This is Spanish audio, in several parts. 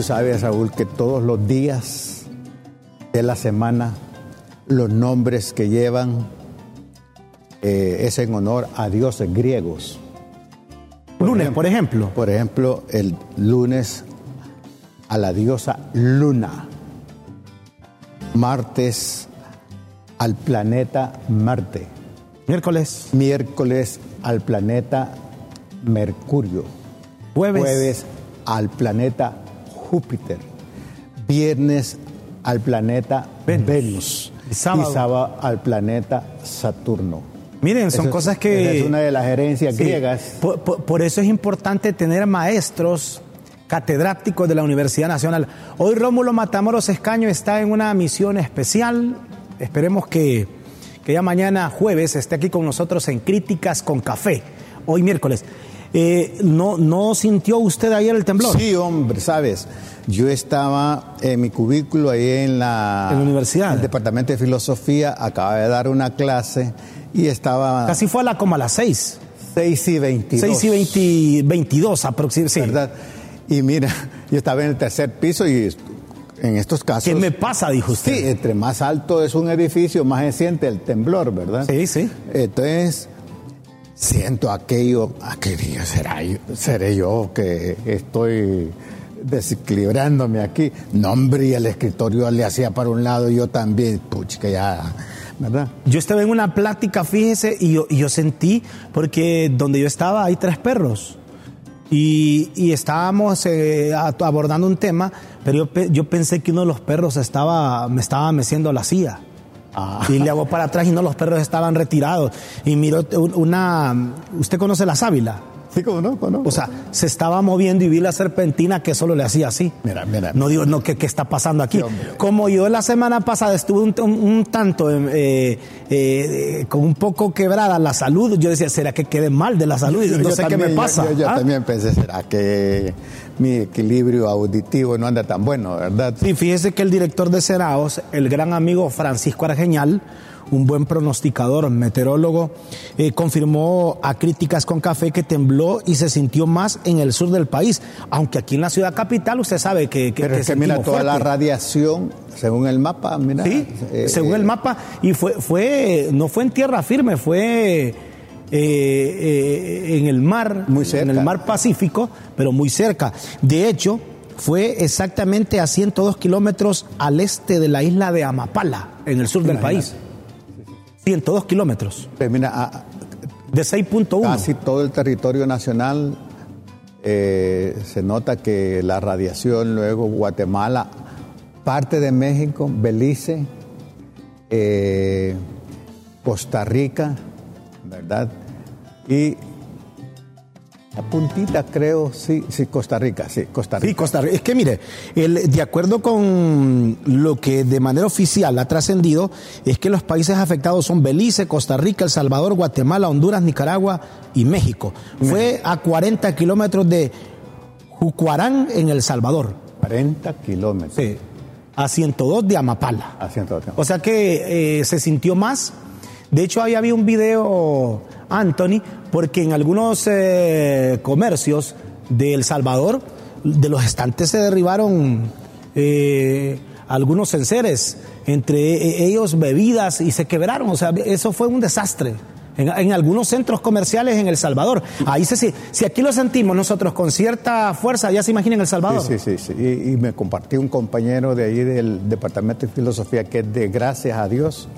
Tú sabes, Raúl, que todos los días de la semana, los nombres que llevan eh, es en honor a dioses griegos. Lunes, por ejemplo. Por ejemplo, el lunes a la diosa Luna. Martes al planeta Marte. Miércoles. Miércoles al planeta Mercurio. Jueves. Jueves al planeta Júpiter. Viernes al planeta Venus. Venus. Y sábado. Y sábado al planeta Saturno. Miren, son Eso es- cosas que... es una de las herencias Sí. griegas. Por, por- por eso es importante tener maestros catedráticos de la Universidad Nacional. Hoy Rómulo Matamoros Escaño está en una misión especial. Esperemos que, que ya mañana jueves esté aquí con nosotros en Críticas con Café. Hoy miércoles. Eh, ¿no, ¿No sintió usted ayer el temblor? Sí, hombre, sabes, yo estaba en mi cubículo ahí en la, En la universidad. en el departamento de filosofía, acababa de dar una clase y estaba Casi fue a la, como a las 6. 6 y 22. 6 y 20 22 aproximadamente. Sí. ¿verdad? Y mira, yo estaba en el tercer piso y en estos casos... ¿Qué me pasa? Dijo usted. Sí, entre más alto es un edificio, más se siente el temblor, ¿verdad? Sí, sí. Entonces, siento aquello, aquello, será yo, seré yo que estoy desequilibrándome aquí. No, hombre, y el escritorio le hacía para un lado y yo también, pucha, que ya, ¿verdad? Yo estaba en una plática, fíjese, y yo, sentí, porque donde yo estaba hay tres perros. Y, estábamos eh, abordando un tema, pero yo, pe- yo pensé que uno de los perros estaba, me estaba meciendo la silla. Ah. Y le hago para atrás y no, los perros estaban retirados. Y miro un- una, ¿usted conoce la sábila? Sí, como no, como no. O sea, se estaba moviendo y vi la serpentina que solo le hacía así. Mira, mira. No digo, no, ¿qué, qué está pasando aquí? Sí. Como yo la semana pasada estuve un, un- un tanto eh, eh, eh, con un poco quebrada la salud, yo decía, ¿será que quede mal de la salud? Y no Yo sé qué me yo- pasa. Yo, yo ¿Ah? también pensé, ¿será que mi equilibrio auditivo no anda tan bueno, verdad? Sí, fíjese que el director de Seraos, el gran amigo Francisco Argeñal, un buen pronosticador, meteorólogo, eh, confirmó a Críticas con Café que tembló y se sintió más en el sur del país, aunque aquí en la ciudad capital usted sabe que, que, Pero que es que mira, toda la radiación, según el mapa, mira. Sí, eh, según el eh, mapa, y fue, fue, no fue en tierra firme, fue eh, eh, en el mar, Muy cerca. en el mar Pacífico, pero muy cerca. De hecho, fue exactamente a 102 kilómetros al este de la isla de Amapala, en el sur del país. 102 kilómetros, pues mira, a- de 6.1. casi todo el territorio nacional eh, se nota que la radiación, luego Guatemala, parte de México, Belice, eh, Costa Rica, ¿verdad? Y puntita creo, sí, sí, Costa Rica, sí, Costa Rica. Sí, Costa Rica. Es que mire, el- de acuerdo con lo que de manera oficial ha trascendido, es que los países afectados son Belice, Costa Rica, El Salvador, Guatemala, Honduras, Nicaragua y México. Fue a 40 kilómetros de Jucuarán en El Salvador. 40 kilómetros. Sí. A 102 de Amapala. A 102. O sea que eh, se sintió más. De hecho, ahí había un video, Anthony, porque en algunos eh, comercios de El Salvador, de los estantes se derribaron eh, algunos enseres, entre eh, ellos bebidas, y se quebraron. O sea, eso fue un desastre. En, en algunos centros comerciales en El Salvador. Ahí se, si, si aquí lo sentimos nosotros con cierta fuerza, ya se imagina en El Salvador. Sí, sí, sí. sí. Y, y me compartió un compañero de ahí del Departamento de Filosofía que es de gracias a Dios,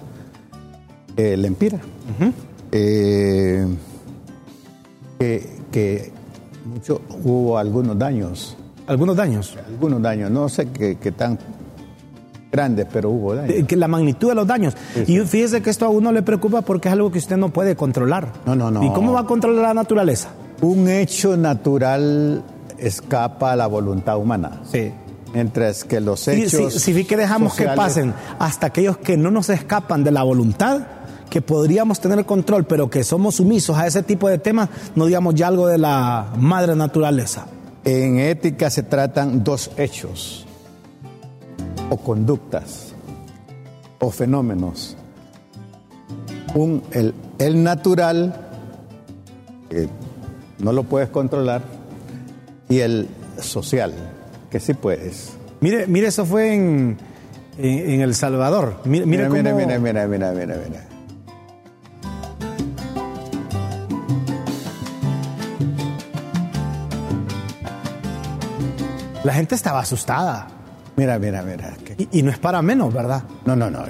eh, Lempira. Eh, que, que mucho, hubo algunos daños, Algunos daños. algunos daños, no sé qué, qué tan Grandes, pero hubo daños. Eh, que la magnitud de los daños. Sí, Y fíjese que esto a uno le preocupa porque es algo que usted no puede controlar. No, no, no. ¿Y cómo va a controlar la naturaleza? Un hecho natural escapa a la voluntad humana. Sí. Mientras que los hechos. si, si que dejamos que pasen hasta aquellos que no nos escapan de la voluntad, que podríamos tener control, pero que somos sumisos a ese tipo de temas, no digamos ya algo de la madre naturaleza. En ética se tratan dos hechos, o conductas, o fenómenos. Un, el, el natural, que no lo puedes controlar, y el social, que sí puedes. Mire, mire, eso fue en, en, en El Salvador. Mire, mire mira, cómo- mira, mira, mira, mira, mira. La gente estaba asustada. Mira, mira, mira. Y, y no es para menos, ¿verdad? No, no, no.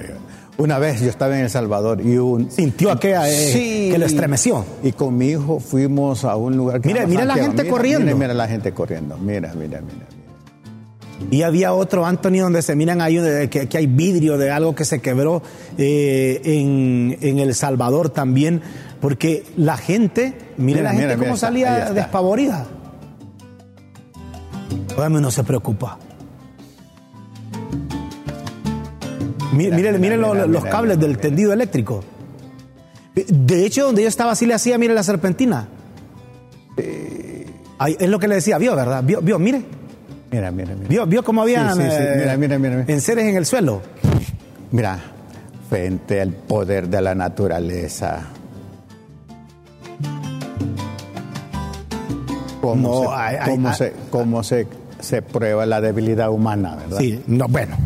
Una vez yo estaba en El Salvador y un... Sintió aquella eh, que lo estremeció. Y con mi hijo fuimos a un lugar que Mira, mira la gente corriendo. Mira, mira la gente corriendo. Mira, mira, mira. mira. Y había otro, Anthony, donde se miran ahí que, que hay vidrio de algo que se quebró eh, en, en El Salvador también, porque la gente, Mira, la gente mira, cómo mira, salía está. despavorida. Óigame, uno se preocupa. Mire, Mira, mire, mira, mira, los cables del tendido eléctrico. De hecho, donde yo estaba así le hacía, mire la serpentina. Ahí, es lo que le decía, vio, ¿verdad? Vio, vio, mire. Mira, mira, mira. ¿Vio, vio cómo había Sí, sí, sí. Mira, mira, mira, mira. enseres en el suelo? Mira, frente al poder de la naturaleza. ¿Cómo, No, se, hay- hay- cómo hay- se, cómo se, se prueba la debilidad humana, verdad? Sí, no, bueno.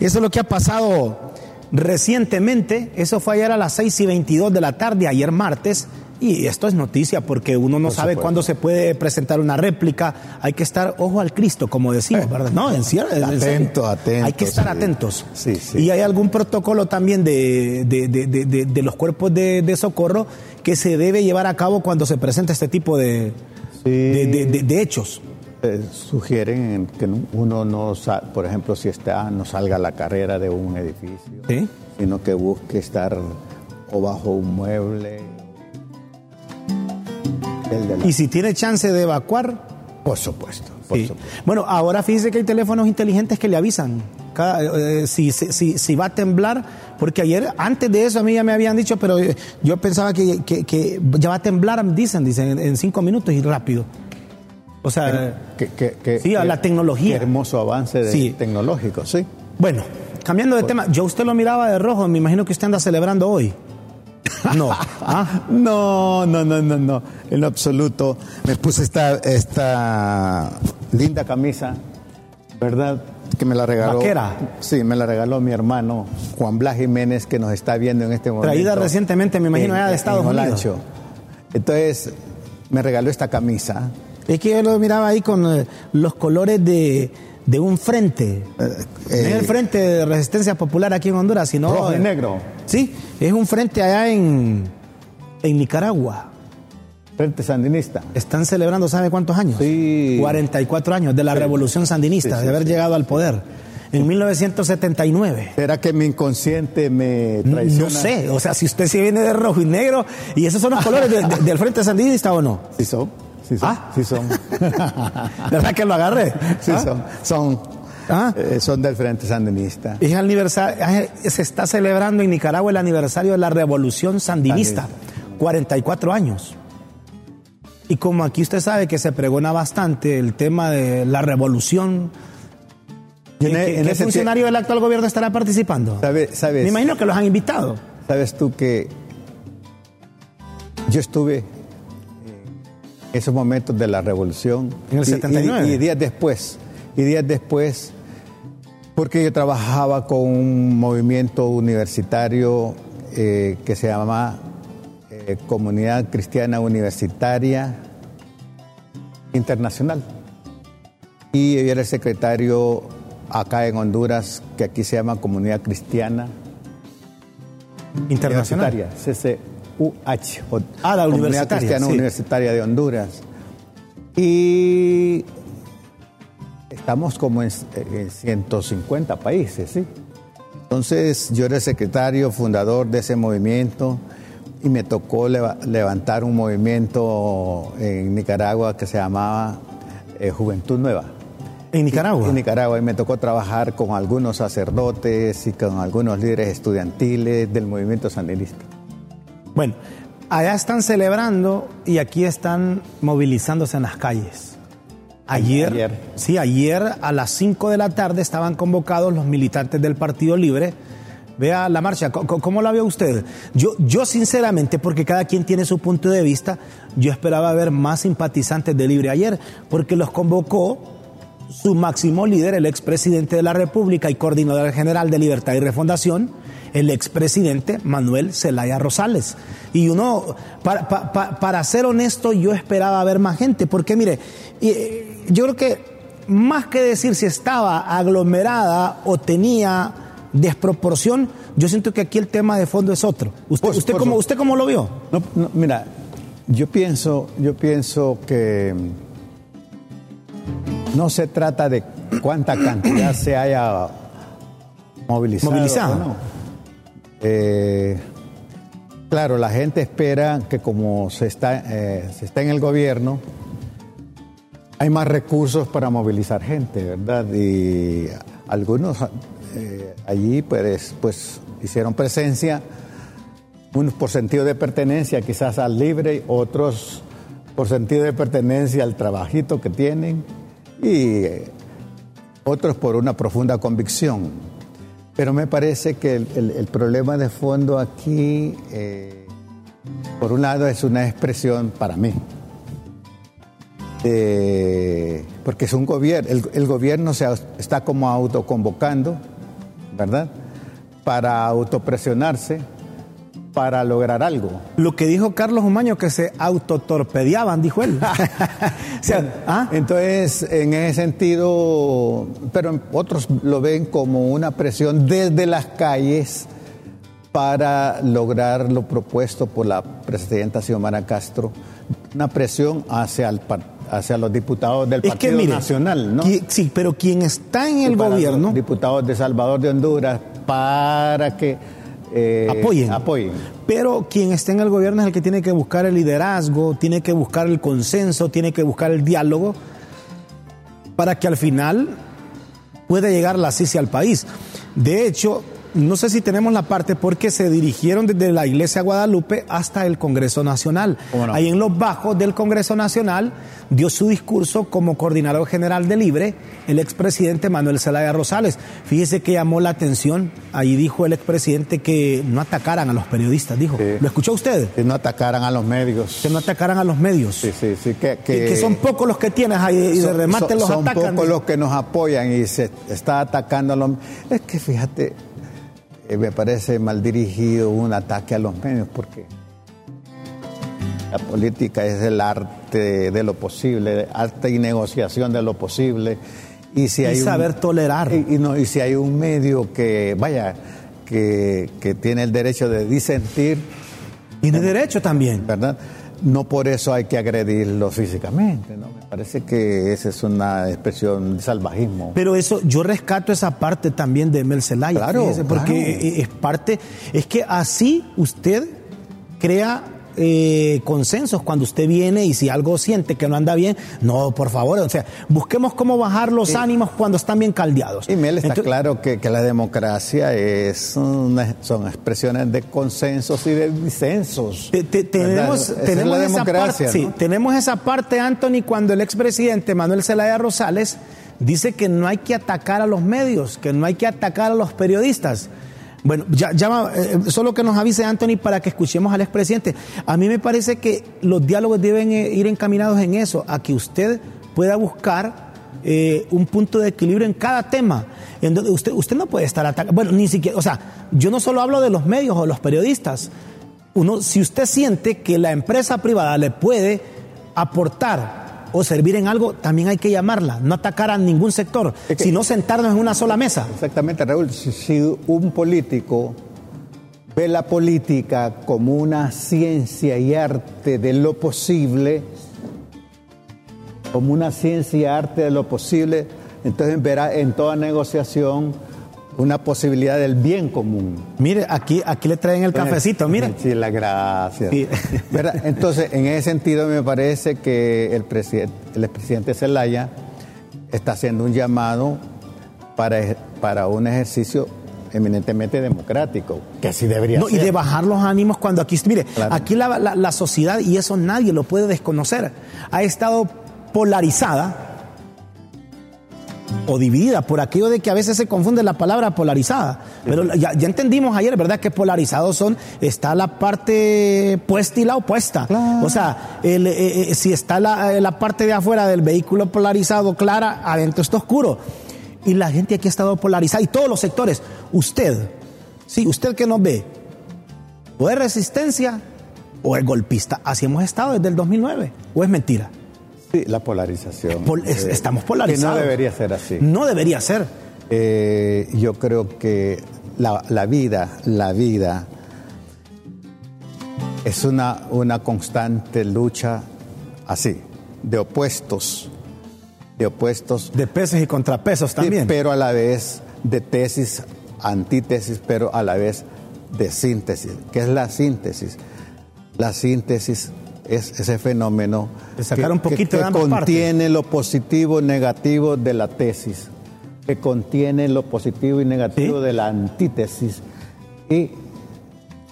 Eso es lo que ha pasado recientemente. Eso fue ayer a las 6 y 22 de la tarde, ayer martes. Y esto es noticia porque uno no Por sabe supuesto. cuándo se puede presentar una réplica. Hay que estar ojo al Cristo, como decimos, ¿verdad? No, en serio. Atento, atento, Hay que estar sí. atentos. Sí, sí. Y hay algún protocolo también de, de- de- de- los cuerpos de, socorro que se debe llevar a cabo cuando se presenta este tipo de hechos. Eh, sugieren que no- uno no, sa- por ejemplo, si está, no salga a la carrera de un edificio, ¿Sí? sino que busque estar o bajo un mueble. La- Y si tiene chance de evacuar, por supuesto, por Sí. supuesto. Bueno, ahora fíjese que hay teléfonos inteligentes que le avisan cada- eh, si, si, si- si va a temblar, porque ayer, antes de eso, a mí ya me habían dicho, pero eh, yo pensaba que, que- que ya va a temblar, dicen, dicen, en, en cinco minutos y rápido. O sea, Que- que- que- Sí, a la tecnología. Qué hermoso avance de- Sí. tecnológico, sí. bueno, cambiando de tema, yo usted lo miraba de rojo, me imagino que usted anda celebrando hoy. No. ¿Ah? No, no, no, no, no, en lo absoluto. Me puse esta, esta linda camisa, ¿verdad? Que me la regaló. Vaquera. Sí, me la regaló mi hermano Juan Blas Jiménez, que nos está viendo en este momento. Traída recientemente, me imagino, en- allá de en Estados Unidos. Olancho. Entonces, me regaló esta camisa. Es que yo lo miraba ahí con eh, los colores de, de un frente. no es el frente de resistencia popular aquí en Honduras, sino. Rojo y negro. Sí, es un frente allá en, en Nicaragua. Frente Sandinista. Están celebrando, ¿sabe cuántos años? Sí. 44 años de la revolución sandinista, Sí, sí, de haber llegado al poder. En 1979. ¿Será que mi inconsciente me traiciona? No sé, o sea, si usted se viene de rojo y negro, y esos son los colores de- de- del Frente Sandinista o no. Sí son, sí son, Ah. sí son. ¿Verdad que lo agarré? Sí ¿Ah? son, son, Ah. eh, son del Frente Sandinista. Es aniversario, se está celebrando en Nicaragua el aniversario de la revolución sandinista, 44 años. Y como aquí usted sabe que se pregona bastante el tema de la revolución, Y en- ¿qué, en qué funcionario del actual gobierno estará participando? ¿Sabes? sabes Me imagino que los han invitado. Sabes tú que yo estuve esos momentos de la revolución. En el y- y- 79. Y, días después, y días después, porque yo trabajaba con un movimiento universitario eh, que se llama eh, Comunidad Cristiana Universitaria Internacional. Y yo era el secretario acá en Honduras, que aquí se llama Comunidad Cristiana Internacional. Universitaria, CCUH. o Ah, la Comunidad universitaria, Cristiana sí. Universitaria de Honduras. Y estamos como en, en 150 países, ¿sí? Entonces yo era el secretario fundador de ese movimiento y me tocó levantar un movimiento en Nicaragua que se llamaba eh, Juventud Nueva. ¿En Nicaragua? En Nicaragua y me tocó trabajar con algunos sacerdotes y con algunos líderes estudiantiles del movimiento sandinista. Bueno, allá están celebrando y aquí están movilizándose en las calles. Ayer, sí, ayer a las 5 de la tarde estaban convocados los militantes del Partido Libre. Vea la marcha, ¿cómo, la vio usted? Yo, yo sinceramente, porque cada quien tiene su punto de vista, yo esperaba ver más simpatizantes de Libre ayer, porque los convocó su máximo líder, el expresidente de la República y coordinador general de Libertad y Refundación, el expresidente Manuel Zelaya Rosales. Y uno, para, ser honesto, yo esperaba ver más gente, porque mire, eh, yo creo que más que decir si estaba aglomerada o tenía desproporción, yo siento que aquí el tema de fondo es otro. ¿Usted, usted, cómo, ¿usted cómo lo vio? mira, yo pienso, yo pienso que no se trata de cuánta cantidad se haya movilizado. movilizado. Eh, claro, la gente espera que como se está, eh, se está en el gobierno, hay más recursos para movilizar gente, ¿verdad? Y algunos eh, allí pues, pues hicieron presencia, unos por sentido de pertenencia quizás al libre, otros por sentido de pertenencia al trabajito que tienen y otros por una profunda convicción. Pero me parece que el, problema de fondo aquí, eh, por un lado, es una expresión para mí. porque es un gobierno, el, gobierno se está como autoconvocando, ¿verdad? Para autopresionarse para lograr algo. Lo que dijo Carlos Humaño, que se autotorpedeaban, dijo él. ¿ah? Entonces, en ese sentido, pero otros lo ven como una presión desde las calles para lograr lo propuesto por la presidenta Xiomara Castro, una presión hacia, el, hacia los diputados del Partido Nacional, ¿no? Sí, pero quien está en el gobierno... diputados de Salvador de Honduras, para que eh, apoyen. apoyen. Pero quien esté en el gobierno es el que tiene que buscar el liderazgo, tiene que buscar el consenso, tiene que buscar el diálogo para que al final pueda llegar la CICI al país. De hecho, no sé si tenemos la parte porque se dirigieron desde la Iglesia Guadalupe hasta el Congreso Nacional. Ahí en los bajos del Congreso Nacional dio su discurso como coordinador general de Libre el expresidente Manuel Zelaya Rosales. Fíjese que llamó la atención, ahí dijo el expresidente que no atacaran a los periodistas, dijo. ¿Lo escuchó usted? Que no atacaran a los medios. Que no atacaran a los medios. Sí, sí, sí. Que, que, son pocos los que tienes ahí y de remate los atacan. Son pocos los que nos apoyan y se está atacando a los... Es que fíjate, eh, me parece mal dirigido un ataque a los medios porque la política es el arte de lo posible, arte y negociación de lo posible. Y, si hay saber tolerar. Y, no, y si hay un medio que, vaya, que, tiene el derecho de disentir. Tiene derecho también. ¿Verdad? No por eso hay que agredirlo físicamente, ¿no? Parece que esa es una expresión de salvajismo. Pero eso, yo rescato esa parte también de Mel Zelaya, claro, porque es parte, es que así usted crea eh, consensos cuando usted viene y si algo siente que no anda bien, no, por favor, o sea, busquemos cómo bajar los ánimos cuando están bien caldeados. Y Mel está claro que, la democracia es son expresiones de consensos y de disensos. tenemos, tenemos esa parte, sí, tenemos esa parte, Anthony, cuando el expresidente Manuel Zelaya Rosales dice que no hay que atacar a los medios, que no hay que atacar a los periodistas. Bueno, ya, ya eh, solo que nos avise Anthony para que escuchemos al expresidente. A mí me parece que los diálogos deben eh, ir encaminados en eso, a que usted pueda buscar eh, un punto de equilibrio en cada tema. En donde usted, usted no puede estar atacando. Bueno, ni siquiera, o sea, yo no solo hablo de los medios o los periodistas. Uno, si usted siente que la empresa privada le puede aportar o servir en algo, también hay que llamarla, no atacar a ningún sector, sino sentarnos en una sola mesa. Exactamente, Raúl. Si, un político ve la política como una ciencia y arte de lo posible, como una ciencia y arte de lo posible, entonces verá en toda negociación una posibilidad del bien común. Mire, aquí, aquí le traen el cafecito, mire. Sí, la gracia. Entonces, en ese sentido me parece que el, presidente, el expresidente Zelaya está haciendo un llamado para, para un ejercicio eminentemente democrático, que así debería no, ser. Y de bajar los ánimos cuando aquí, mire, aquí la, la sociedad, y eso nadie lo puede desconocer, ha estado polarizada o dividida por aquello de que a veces se confunde la palabra polarizada. Pero ya, ya entendimos ayer, ¿verdad? Que polarizados son, está la parte puesta y la opuesta. O sea, el, eh, eh, si está la, eh, la, parte de afuera del vehículo polarizado clara, adentro está oscuro. Y la gente aquí ha estado polarizada, y todos los sectores. Usted, sí, usted que nos ve, o es resistencia o es golpista. Así hemos estado desde el 2009. ¿O es mentira? Sí, la polarización. Pol eh, estamos polarizados. Que no debería ser así. No debería ser. Eh, yo creo que la, la, vida, la vida es una, una constante lucha así, de opuestos, de opuestos. De pesos y contrapesos también. Pero a la vez de tesis, antítesis, pero a la vez de síntesis. ¿Qué es la síntesis? La síntesis es ese fenómeno de sacar un poquito que, de contiene partes. lo positivo y negativo de la tesis, que contiene lo positivo y negativo ¿Sí? de la antítesis y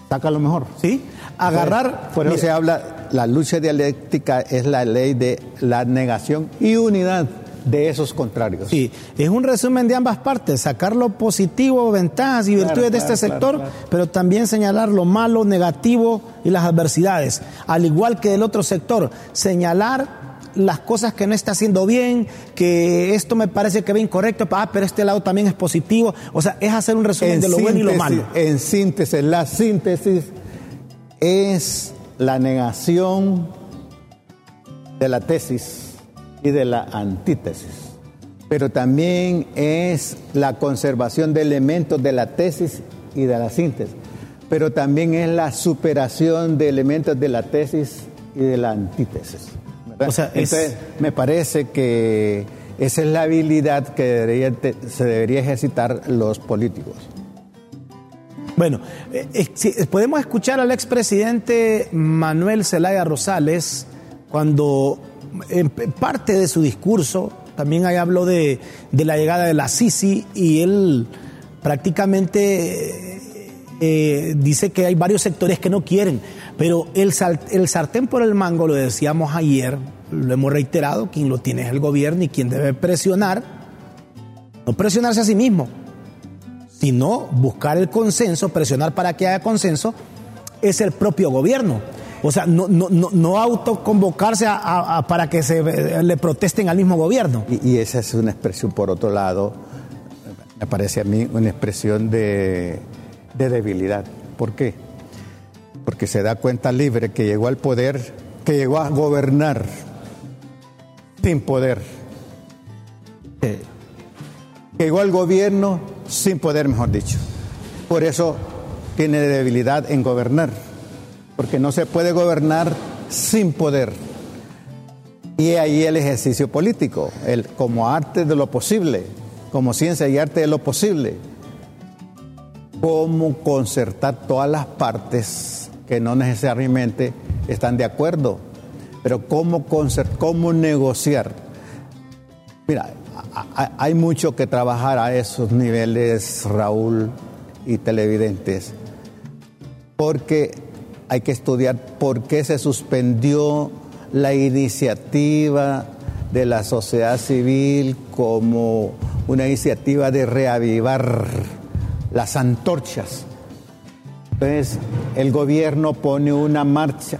saca lo mejor. Sí, agarrar. Por eso se habla, la lucha dialéctica es la ley de la negación y unidad de esos contrarios. Sí, es un resumen de ambas partes, sacar lo positivo, ventajas y Claro, virtudes de claro, este sector, claro. pero también señalar lo malo, negativo y las adversidades. Al igual que del otro sector, señalar las cosas que no está haciendo bien, que esto me parece que ve incorrecto, ah, pero este lado también es positivo. O sea, es hacer un resumen de lo bueno y lo malo. En síntesis, la síntesis es la negación de la tesis y de la antítesis, pero también es la conservación de elementos de la tesis y de la síntesis, pero también es la superación de elementos de la tesis y de la antítesis. ¿verdad? O sea, es- Entonces, me parece que esa es la habilidad que debería se debería ejercitar los políticos. Bueno, eh, eh, si- podemos escuchar al expresidente Manuel Zelaya Rosales cuando parte de su discurso también ahí habló de, la llegada de la Sisi y él prácticamente eh, eh, dice que hay varios sectores que no quieren, pero el, el sartén por el mango, lo decíamos ayer, lo hemos reiterado, quien lo tiene es el gobierno y quien debe presionar, no presionarse a sí mismo, sino buscar el consenso, presionar para que haya consenso, es el propio gobierno. O sea, no, no, no, no autoconvocarse a- a- a- para que se eh, le protesten al mismo gobierno. Y, y esa es una expresión, por otro lado, me parece a mí una expresión de, de debilidad. ¿Por qué? Porque se da cuenta libre que llegó al poder, que llegó a gobernar sin poder. Que llegó al gobierno sin poder, mejor dicho. Por eso tiene debilidad en gobernar. Porque no se puede gobernar sin poder. Y ahí el ejercicio político, el, como arte de lo posible, como ciencia y arte de lo posible. Cómo concertar todas las partes que no necesariamente están de acuerdo, pero cómo, concer- cómo negociar. Mira, hay mucho que trabajar a esos niveles, Raúl y televidentes, porque hay que estudiar por qué se suspendió la iniciativa de la sociedad civil como una iniciativa de reavivar las antorchas. Entonces, el gobierno pone una marcha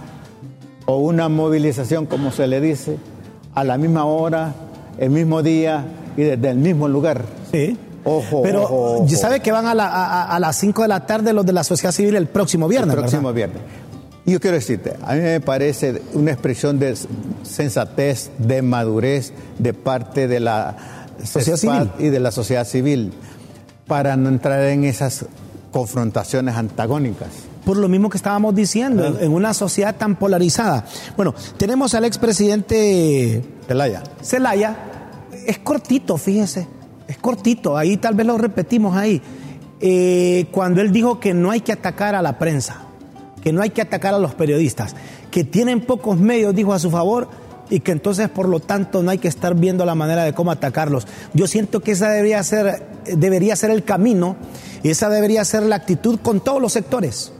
o una movilización, como se le dice, a la misma hora, el mismo día y desde el mismo lugar. Sí. Ojo, Pero ojo, ojo. sabe que van a, la- a- a las 5 de la tarde los de la sociedad civil el próximo viernes. El próximo ¿verdad? viernes. Y Yo quiero decirte, a mí me parece una expresión de sensatez, de madurez de parte de la Sociedad civil. y de la sociedad civil para no entrar en esas confrontaciones antagónicas. Por lo mismo que estábamos diciendo, en, una sociedad tan polarizada. Bueno, tenemos al expresidente Celaya. Zelaya. Es cortito, fíjese. Es cortito, ahí tal vez lo repetimos ahí. Eh, cuando él dijo que no hay que atacar a la prensa, que no hay que atacar a los periodistas, que tienen pocos medios, dijo a su favor, y que entonces por lo tanto no hay que estar viendo la manera de cómo atacarlos. Yo siento que esa debería ser, debería ser el camino y esa debería ser la actitud con todos los sectores.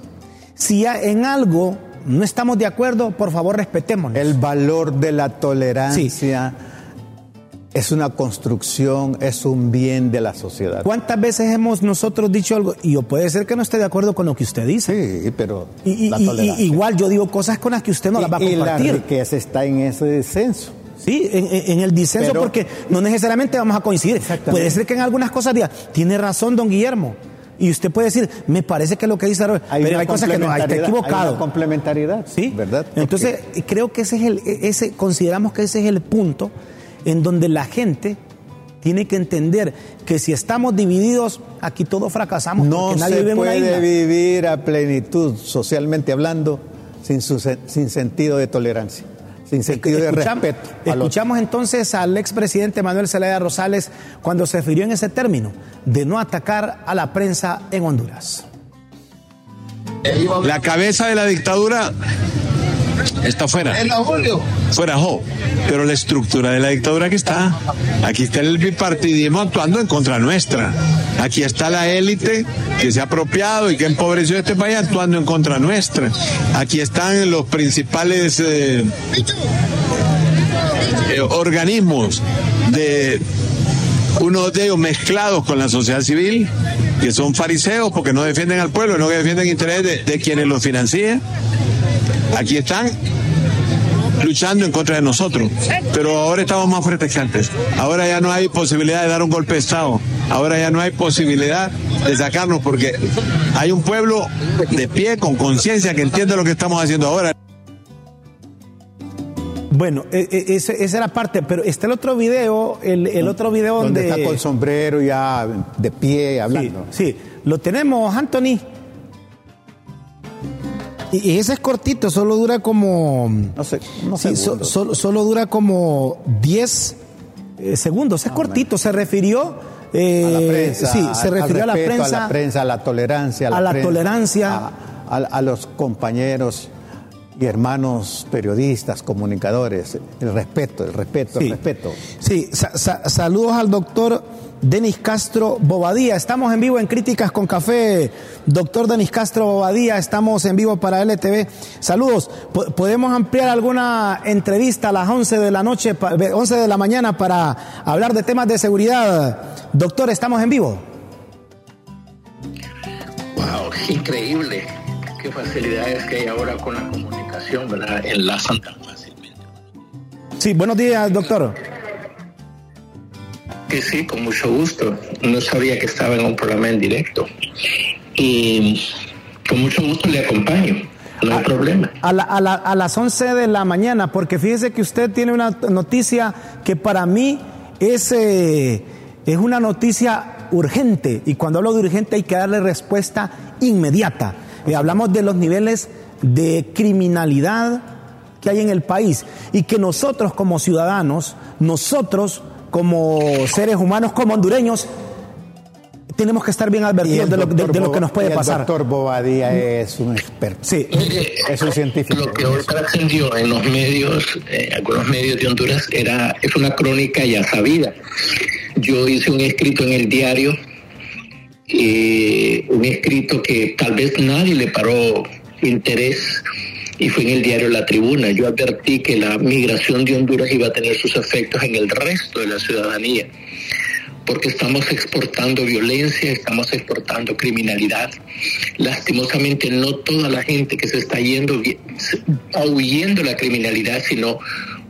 Si en algo no estamos de acuerdo, por favor respetémonos. El valor de la tolerancia es una construcción, es un bien de la sociedad. ¿Cuántas veces hemos nosotros dicho algo? Y yo puede ser que no esté de acuerdo con lo que usted dice. Sí, pero y, igual yo digo cosas con las que usted no las va a compartir. Y la riqueza está en ese disenso. Sí, en, el disenso porque no necesariamente vamos a coincidir. Puede ser que en algunas cosas diga, tiene razón don Guillermo. Y usted puede decir, me parece que lo que dice hay pero hay cosas que no, está equivocado. Hay complementariedad, ¿sí? ¿Verdad? Entonces, creo que ese es el, ese, consideramos que ese es el punto en donde la gente tiene que entender que si estamos divididos, aquí todos fracasamos. No nadie se puede vivir a plenitud, socialmente hablando, sin, su, sin sentido de tolerancia, sin sentido de respeto. Escuchamos entonces al expresidente Manuel Zelaya Rosales cuando se refirió en ese término de no atacar a la prensa en Honduras. La cabeza de la dictadura está fuera. Fuera, jo. Pero la estructura de la dictadura que está. Aquí está el bipartidismo actuando en contra nuestra. Aquí está la élite que se ha apropiado y que empobreció este país actuando en contra nuestra. Aquí están los principales eh, eh, organismos de unos de ellos mezclados con la sociedad civil, que son fariseos porque no defienden al pueblo, no que defienden intereses de, de quienes los financian aquí están luchando en contra de nosotros. Pero ahora estamos más fuertes que antes. Ahora ya no hay posibilidad de dar un golpe de Estado. Ahora ya no hay posibilidad de sacarnos porque hay un pueblo de pie, con conciencia, que entiende lo que estamos haciendo ahora. Bueno, e, e, esa es la parte, pero está el otro video, el, otro video donde... está con sombrero ya de pie hablando. Sí, sí. lo tenemos, Anthony. Y ese es cortito, solo dura como. No sé, no sé. solo dura como 10 eh, segundos. Es cortito, se refirió. Eh, a la prensa, sí, se refirió a la prensa. A la prensa, a la tolerancia. A la, tolerancia. A, los compañeros y hermanos periodistas, comunicadores. El respeto, el respeto, el respeto. Sí, saludos al doctor Denis Castro Bobadía. Estamos en vivo en Críticas con Café. Doctor Denis Castro Bobadía, estamos en vivo para LTV. Saludos. ¿Podemos ampliar alguna entrevista a las 11 de la noche, 11 de la mañana para hablar de temas de seguridad? Doctor, estamos en vivo. Wow, increíble. Qué facilidades que hay ahora con la comunicación, ¿verdad? Enlazan tan fácilmente. Sí, buenos días, doctor. Que sí, con mucho gusto. No sabía que estaba en un programa en directo. Y con mucho gusto le acompaño. No hay problema. A, a, las 11 de la mañana, porque fíjese que usted tiene una noticia que para mí es, eh, es una noticia urgente. Y cuando hablo de urgente hay que darle respuesta inmediata. Eh, hablamos de los niveles de criminalidad que hay en el país y que nosotros como ciudadanos, nosotros como seres humanos, como hondureños, tenemos que estar bien advertidos de lo, que nos puede pasar. El doctor Bobadía es un experto. Sí, es un científico. Lo que hoy trascendió en los medios, eh, algunos medios de Honduras, era, es una crónica ya sabida. Yo hice un escrito en el diario, eh, un escrito que tal vez nadie le paró interés y fue en el diario La Tribuna. Yo advertí que la migración de Honduras iba a tener sus efectos en el resto de la ciudadanía, porque estamos exportando violencia, estamos exportando criminalidad. Lastimosamente no toda la gente que se está yendo huyendo la criminalidad, sino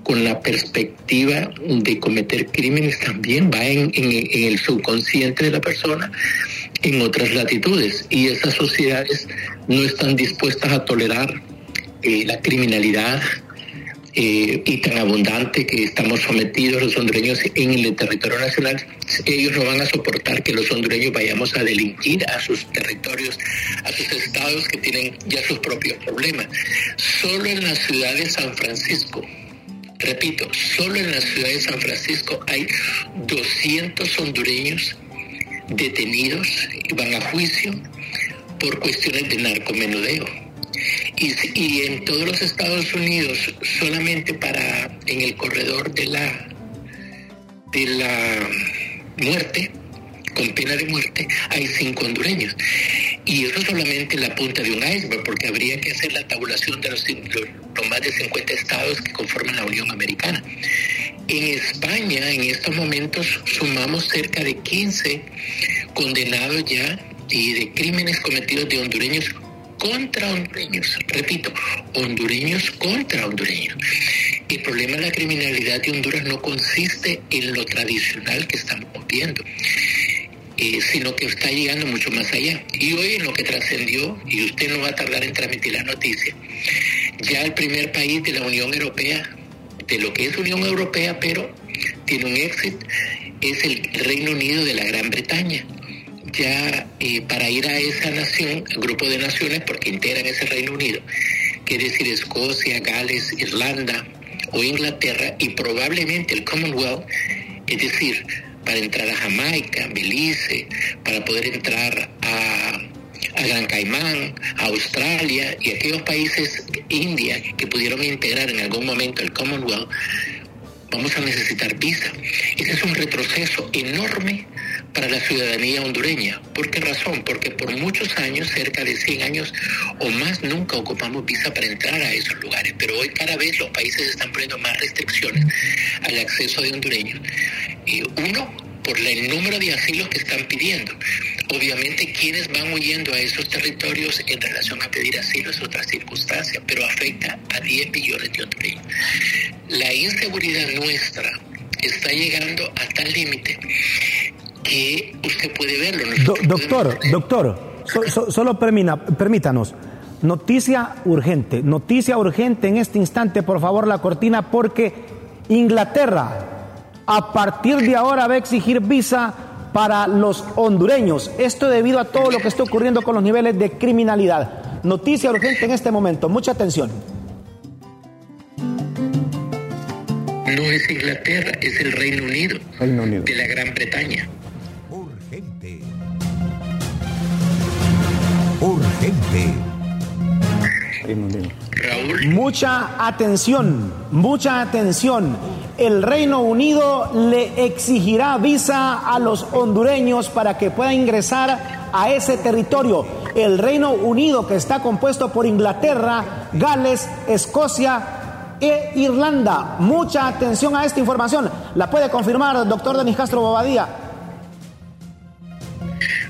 con la perspectiva de cometer crímenes también va en el subconsciente de la persona en otras latitudes y esas sociedades no están dispuestas a tolerar eh, la criminalidad eh, y tan abundante que estamos sometidos los hondureños en el territorio nacional, ellos no van a soportar que los hondureños vayamos a delinquir a sus territorios, a sus estados que tienen ya sus propios problemas. Solo en la ciudad de San Francisco, Repito, solo en la ciudad de San Francisco hay 200 hondureños detenidos y van a juicio por cuestiones de narcomenudeo. Y, y en todos los Estados Unidos, solamente para en el corredor de la de la muerte, con pena de muerte, hay cinco hondureños. Y eso es solamente la punta de un iceberg, porque habría que hacer la tabulación de los, los más de 50 estados que conforman la Unión Americana. En España, en estos momentos, sumamos cerca de 15 condenados ya y de crímenes cometidos de hondureños contra hondureños. Repito, hondureños contra hondureños. El problema de la criminalidad de Honduras no consiste en lo tradicional que estamos viendo. Eh, sino que está llegando mucho más allá. Y hoy en lo que trascendió, y usted no va a tardar en transmitir la noticia, ya el primer país de la Unión Europea, de lo que es Unión Europea, pero tiene un éxito, es el Reino Unido de la Gran Bretaña. Ya eh, para ir a esa nación, grupo de naciones, porque integran ese Reino Unido, quiere decir Escocia, Gales, Irlanda o Inglaterra, y probablemente el Commonwealth, es decir, para entrar a Jamaica, Belice, para poder entrar a, Gran Caimán, a Australia y aquellos países, India, que pudieron integrar en algún momento el Commonwealth, vamos a necesitar visa. Ese es un retroceso enorme para la ciudadanía hondureña. ¿Por qué razón? Porque por muchos años, cerca de 100 años o más, nunca ocupamos visa para entrar a esos lugares. Pero hoy cada vez los países están poniendo más restricciones al acceso de hondureños. Y uno, por el número de asilos que están pidiendo. Obviamente quienes van huyendo a esos territorios en relación a pedir asilo es otra circunstancia, pero afecta a 10 millones de hondureños. La inseguridad nuestra está llegando a tal límite que usted puede verlo. doctor, doctor, solo permítanos. Noticia urgente, noticia urgente en este instante, por favor, la cortina, porque Inglaterra a partir de ahora va a exigir visa para los hondureños. Esto debido a todo lo que está ocurriendo con los niveles de criminalidad. Noticia urgente en este momento. Mucha atención. No es Inglaterra, es el Reino Unido, Reino Unido. de la Gran Bretaña. Urgente. Urgente. Raúl. Mucha atención, mucha atención el Reino Unido le exigirá visa a los hondureños para que puedan ingresar a ese territorio. El Reino Unido que está compuesto por Inglaterra, Gales, Escocia e Irlanda. Mucha atención a esta información. La puede confirmar el doctor Denis Castro Bobadía.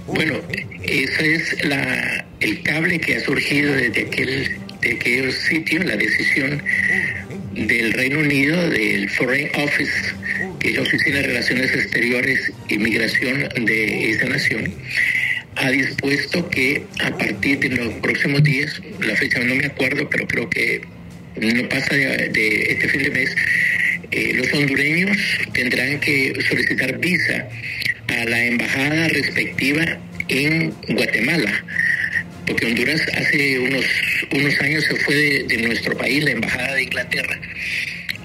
Bueno, ese es la, el cable que ha surgido desde aquel, de aquel sitio, la decisión del Reino Unido, del Foreign Office, que es la Oficina de Relaciones Exteriores y Migración de esa nación, ha dispuesto que a partir de los próximos días, la fecha no me acuerdo, pero creo que no pasa de, este fin de mes, eh, los hondureños tendrán que solicitar visa a la embajada respectiva en Guatemala porque Honduras hace unos, unos años se fue de, nuestro país, la Embajada de Inglaterra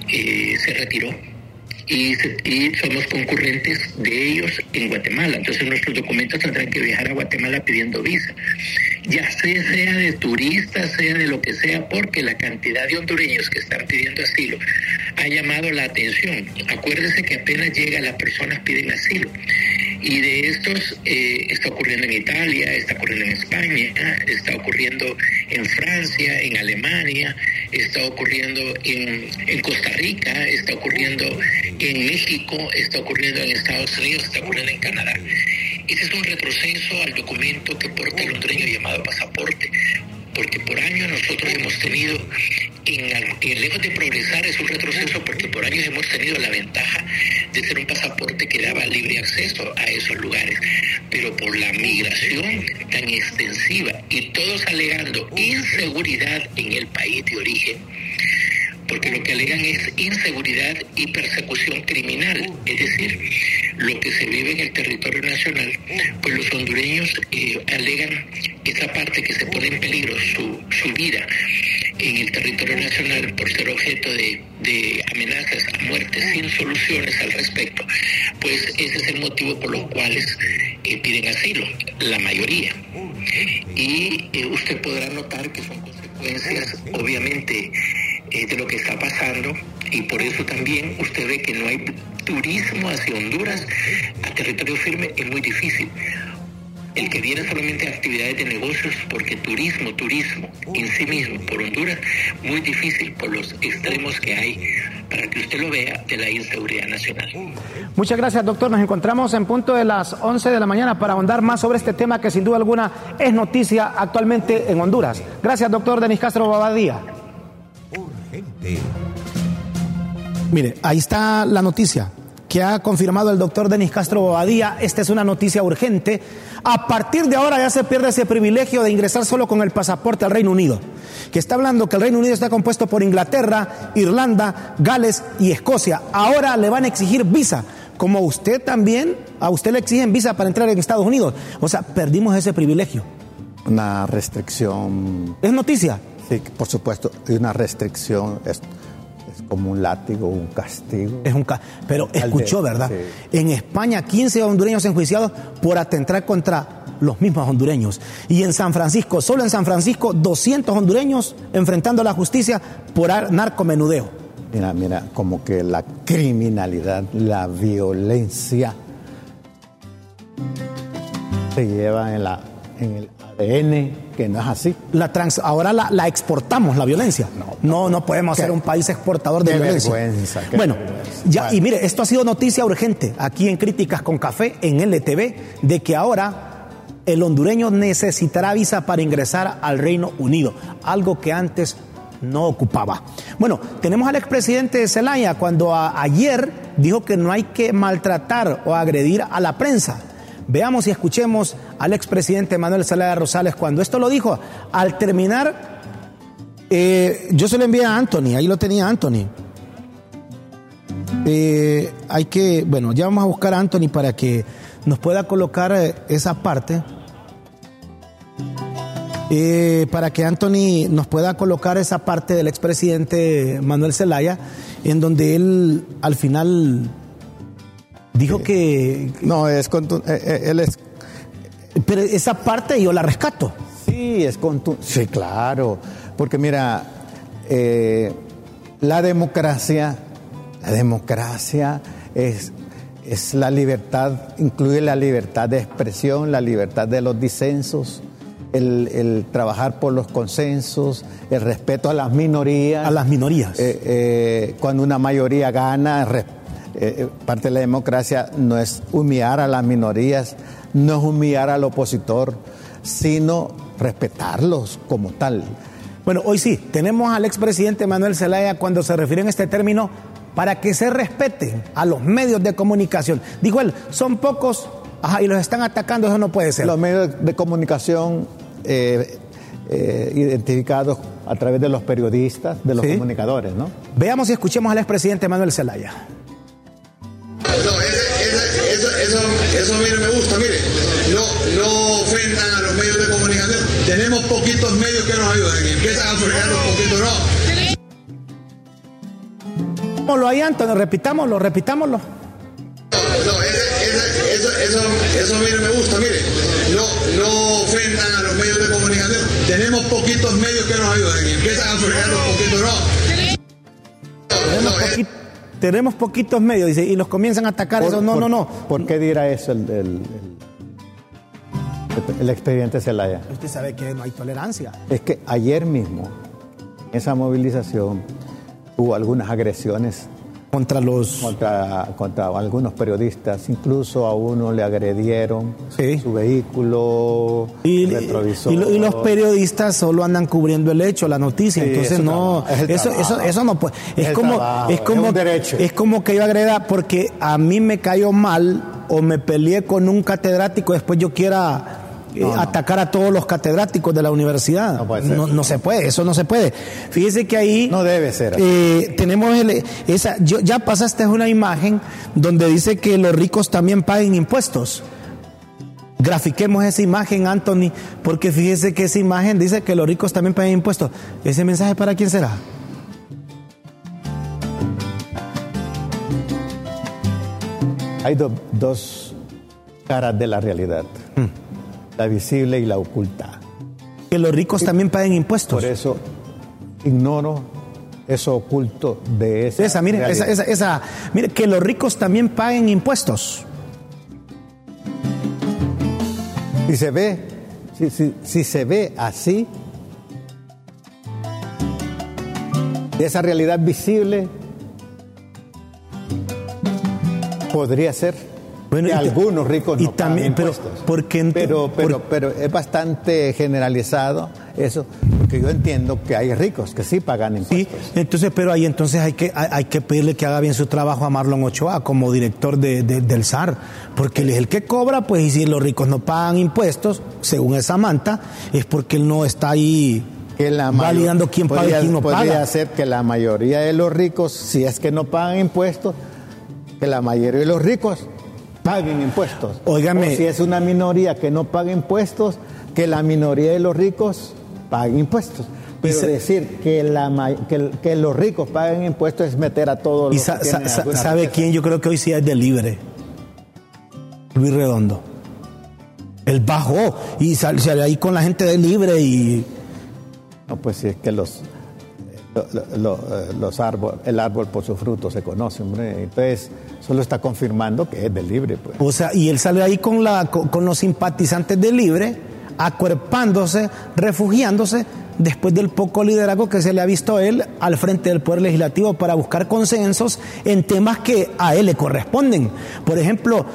eh, se retiró y, somos concurrentes de ellos en Guatemala. Entonces nuestros documentos tendrán que viajar a Guatemala pidiendo visa. Ya sea, sea de turistas, sea de lo que sea, porque la cantidad de hondureños que están pidiendo asilo ha llamado la atención. Acuérdese que apenas llega las personas piden asilo. Y de estos eh, está ocurriendo en Italia, está ocurriendo en España, está ocurriendo en Francia, en Alemania, está ocurriendo en, en Costa Rica, está ocurriendo en México, está ocurriendo en Estados Unidos, está ocurriendo en Canadá. Ese es un retroceso al documento que porta el hondureño llamado pasaporte, porque por años nosotros hemos tenido, en, lejos de progresar es un retroceso porque por años hemos tenido la ventaja de ser un pasaporte que daba libre acceso a esos lugares, pero por la migración tan extensiva y todos alegando inseguridad en el país de origen, porque lo que alegan es inseguridad y persecución criminal, es decir, lo que se vive en el territorio nacional, pues los hondureños eh, alegan esa parte que se pone en peligro su, su vida en el territorio nacional por ser objeto de, de amenazas a muerte sin soluciones al respecto, pues ese es el motivo por los cuales eh, piden asilo, la mayoría. Y eh, usted podrá notar que son consecuencias, obviamente, de lo que está pasando y por eso también usted ve que no hay turismo hacia Honduras a territorio firme es muy difícil. El que viene solamente a actividades de negocios, porque turismo, turismo en sí mismo por Honduras, muy difícil por los extremos que hay, para que usted lo vea, de la inseguridad nacional. Muchas gracias, doctor. Nos encontramos en punto de las 11 de la mañana para ahondar más sobre este tema que sin duda alguna es noticia actualmente en Honduras. Gracias, doctor Denis Castro Mire, ahí está la noticia que ha confirmado el doctor Denis Castro Bobadía. Esta es una noticia urgente. A partir de ahora ya se pierde ese privilegio de ingresar solo con el pasaporte al Reino Unido, que está hablando que el Reino Unido está compuesto por Inglaterra, Irlanda, Gales y Escocia. Ahora le van a exigir visa, como usted también, a usted le exigen visa para entrar en Estados Unidos. O sea, perdimos ese privilegio. Una restricción. ¿Es noticia? Sí, por supuesto, y una restricción. Es, es como un látigo, un castigo. Es un ca Pero escuchó, ¿verdad? Sí. En España, 15 hondureños enjuiciados por atentar contra los mismos hondureños. Y en San Francisco, solo en San Francisco, 200 hondureños enfrentando a la justicia por narcomenudeo. Mira, mira, como que la criminalidad, la violencia se lleva en, la, en el ADN, que no es así. La trans, ahora la, la exportamos, la violencia. No, no, podemos Qué- ser un país exportador de violencia. vergüenza, bueno, vergüenza. ya, Bueno. y mire, esto ha sido noticia urgente aquí en Críticas con Café, en LTV, de que ahora el hondureño necesitará visa para ingresar al Reino Unido, algo que antes no ocupaba. Bueno, tenemos al expresidente de Zelaya cuando a- ayer dijo que no hay que maltratar o agredir a la prensa. Veamos y escuchemos al expresidente Manuel Zelaya Rosales cuando esto lo dijo. Al terminar, eh, yo se lo envié a Anthony, ahí lo tenía Anthony. Eh, hay que, bueno, ya vamos a buscar a Anthony para que nos pueda colocar eh, esa parte. Eh, para que Anthony nos pueda colocar esa parte del expresidente Manuel Zelaya, en donde él al final dijo que, No, es eh, eh, él es pero esa parte yo la rescato. Sí, es contu- Sí, claro. Porque mira, eh, la democracia, la democracia es, es la libertad, incluye la libertad de expresión, la libertad de los disensos, el, el trabajar por los consensos, el respeto a las minorías. A las minorías. Eh, eh, cuando una mayoría gana, eh, parte de la democracia no es humillar a las minorías, no es humillar al opositor, sino respetarlos como tal. Bueno, hoy sí, tenemos al expresidente Manuel Zelaya cuando se refiere en este término para que se respeten a los medios de comunicación. Dijo él, son pocos ajá, y los están atacando, eso no puede ser. Los medios de comunicación eh, eh, identificados a través de los periodistas, de los Sí. comunicadores, ¿no? Veamos y escuchemos al expresidente Manuel Zelaya. Eso, eso, a mí no me gusta, mire, no, no ofendan a los medios de comunicación. Tenemos poquitos medios que nos ayuden y empiezan a fregar los poquitos, no. Digámoslo ahí, Antonio, repitámoslo, repitámoslo. No, ese- ese- eso, eso, eso a mí no me gusta, mire, no, no ofendan a los medios de comunicación. Tenemos poquitos medios que nos ayuden y empiezan a fregar los poquitos, no. Tenemos, No, eh, poqui- tenemos poquitos medios, dice, y los comienzan a atacar. eso, no, por- no, no. ¿Por qué dirá eso el, el, el- el expediente Zelaya? Usted sabe que no hay tolerancia. Es que ayer mismo, en esa movilización, hubo algunas agresiones Contra los... contra, contra algunos periodistas, incluso a uno le agredieron Sí. su vehículo, Y, retrovisor. y lo- y los periodistas solo andan cubriendo el hecho, la noticia, Sí, entonces no, es eso, eso, eso no puede, es, como, trabajo, es como, es es como que yo agreda porque a mí me cayó mal o me peleé con un catedrático, después yo quiera eh, atacar a todos los catedráticos de la universidad. No puede ser. No, no se puede, eso no se puede. Fíjese que ahí No debe ser eh, tenemos el- esa, yo, ya pasaste una imagen donde dice que los ricos también paguen impuestos. Grafiquemos esa imagen, Anthony, porque fíjese que esa imagen dice que los ricos también pagan impuestos. ¿Ese mensaje para quién será? Hay do- dos caras de la realidad, la visible y la oculta. Que los ricos también paguen impuestos. Por eso ignoro eso oculto de esa, Esa, mire, esa, esa, esa- mire, que los ricos también paguen impuestos. Si se ve, si, si- si se ve así, esa realidad visible podría ser Bueno, que algunos ricos y no pagan también, pero, impuestos. ¿por qué ent- pero, pero, por- pero es bastante generalizado eso, porque yo entiendo que hay ricos que sí pagan Sí, impuestos. entonces, pero ahí entonces hay que, hay, hay que pedirle que haga bien su trabajo a Marlon Ochoa como director de- de- del SAR, porque él es el que cobra, pues, y si los ricos no pagan impuestos, según esa manta, es porque él no está ahí que la mayo- validando quién paga y quién no podría paga. ser que la mayoría de los ricos, si es que no pagan impuestos, que la mayoría de los ricos paguen impuestos. Óigame. O si es una minoría que no paga impuestos, que la minoría de los ricos paguen impuestos. Pero se- decir que, la, ma- que, que los ricos paguen impuestos es meter a todos ¿Y los sa- que sa- sa- sabe riqueza. quién? Yo creo que hoy sí es de libre. Luis Redondo. Él bajó y sal- salió ahí con la gente de libre y No, pues si es que los, eh, los el árbol por su fruto se conoce, hombre. Entonces, solo está confirmando que es de libre, pues. O sea, y él sale ahí con, la, con, con los simpatizantes de Libre, acuerpándose, refugiándose, después del poco liderazgo que se le ha visto a él al frente del Poder Legislativo para buscar consensos en temas que a él le corresponden. Por ejemplo,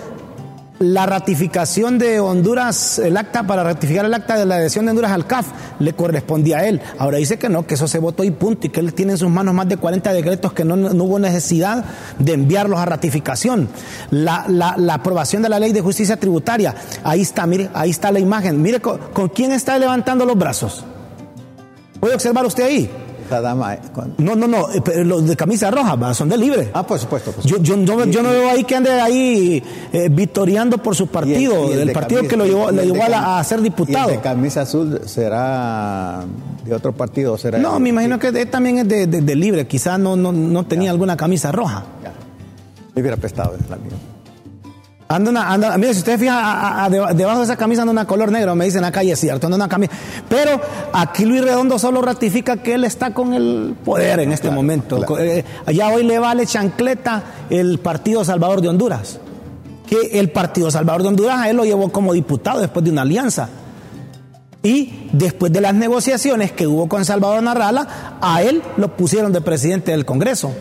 la ratificación de Honduras, el acta para ratificar el acta de la adhesión de Honduras al CAF, le correspondía a él. Ahora dice que no, que eso se votó y punto, y que él tiene en sus manos más de 40 decretos que no, hubo necesidad de enviarlos a ratificación. La, la- la aprobación de la ley de justicia tributaria, ahí está, mire, ahí está la imagen. Mire con, con quién está levantando los brazos. ¿Puede observar usted ahí? Esa dama, con- No, no, no, eh, los de camisa roja va, son de libre. Ah, por supuesto. por Yo, supuesto. yo, yo, yo no veo ahí que ande ahí eh, victoriando por su partido, Y el- y el el, de partido camisa- que lo llevó, y le llevó a, ser ¿Y diputado. el de camisa azul será de otro partido? Será No, me imagino que él también es de, de- de libre, quizás no, no, no tenía alguna camisa roja. Ya. Me hubiera prestado la mía. Anda una, anda, mire, si usted fija, a- a- a- deba- debajo de esa camisa anda una color negro, me dicen acá y es cierto, anda una camisa. Pero aquí Luis Redondo solo ratifica que él está con el poder en este Claro, momento. claro. Eh, allá hoy le vale chancleta el Partido Salvador de Honduras. Que el Partido Salvador de Honduras a él lo llevó como diputado después de una alianza. Y después de las negociaciones que hubo con Salvador Narrala, a él lo pusieron de presidente del Congreso.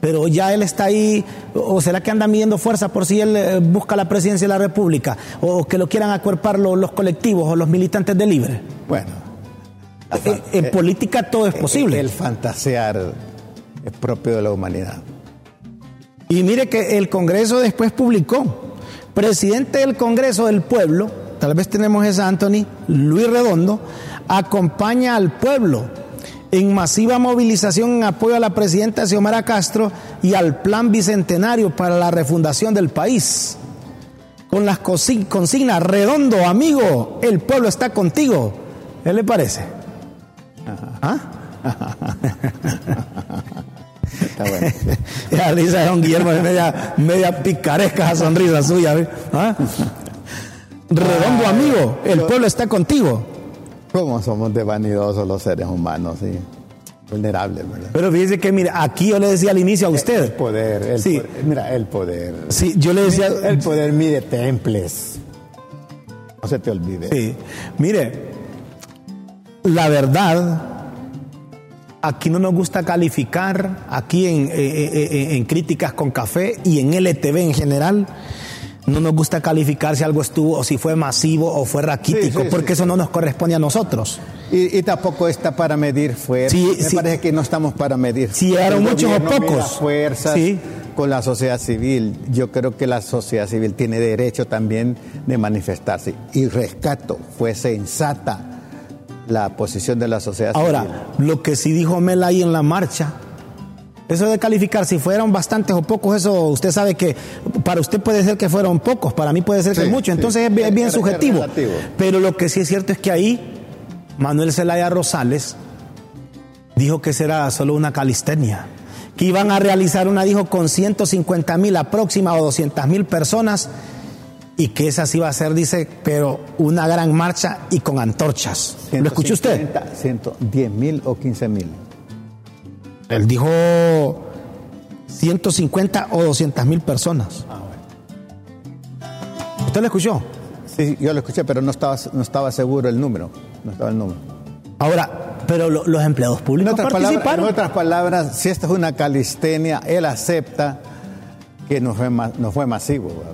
Pero ya él está ahí, o será que anda midiendo fuerza por si él eh, busca la presidencia de la República, o que lo quieran acuerpar lo- los, colectivos o los militantes de Libre. Bueno. Eh, en eh, política todo es posible. El fantasear es propio de la humanidad. Y mire que el Congreso después publicó, presidente del Congreso del Pueblo, tal vez tenemos esa Anthony, Luis Redondo, acompaña al pueblo en masiva movilización en apoyo a la presidenta Xiomara Castro y al plan bicentenario para la refundación del país. Con las consi- consignas, Redondo, amigo, el pueblo está contigo. ¿Qué le parece? ¿Ah? Está bueno. La risa de don Guillermo es media, media picaresca esa sonrisa suya. ¿ve? ¿Ah? Redondo amigo, el pueblo está contigo. ¿Cómo somos de vanidosos los seres humanos? Sí. Vulnerables, ¿verdad? Pero fíjese que, mira, aquí yo le decía al inicio a El usted. poder, el Sí. poder. Mira, el poder. Sí, yo le decía. El poder mide temples. No se te olvide. Sí, mire, la verdad, aquí no nos gusta calificar, aquí en, eh, eh, eh, en Críticas con Café y en LTV en general, no nos gusta calificar si algo estuvo o si fue masivo o fue raquítico, Sí, sí, porque sí. eso no nos corresponde a nosotros. Y, y tampoco está para medir fuerzas. Sí, Me parece que no estamos para medir. Si llegaron El muchos o pocos. fuerzas. Sí. con la sociedad civil. Yo creo que la sociedad civil tiene derecho también de manifestarse. Y rescato, fue sensata la posición de la sociedad civil. Ahora, lo que sí dijo Mel ahí en la marcha, eso de calificar si fueron bastantes o pocos, eso usted sabe que para usted puede ser que fueron pocos, para mí puede ser que muchos, sí. entonces es bien, Es- subjetivo. Pero lo que sí es cierto es que ahí Manuel Zelaya Rosales dijo que será solo una calistenia, que iban a realizar una, dijo, con 150 mil aproxima o 200 mil personas y que esa sí va a ser, dice, pero una gran marcha y con antorchas. ¿Lo escuchó usted? 110 mil o 15 mil. Él dijo 150 o 200 mil personas. ¿Usted lo escuchó? Sí, yo lo escuché, pero no estaba, no estaba seguro el número. No estaba el número. Ahora, pero lo- los empleados En públicos otras, palabras, en otras palabras, si esta es una calistenia, él acepta que no fue, no fue masivo. ¿verdad?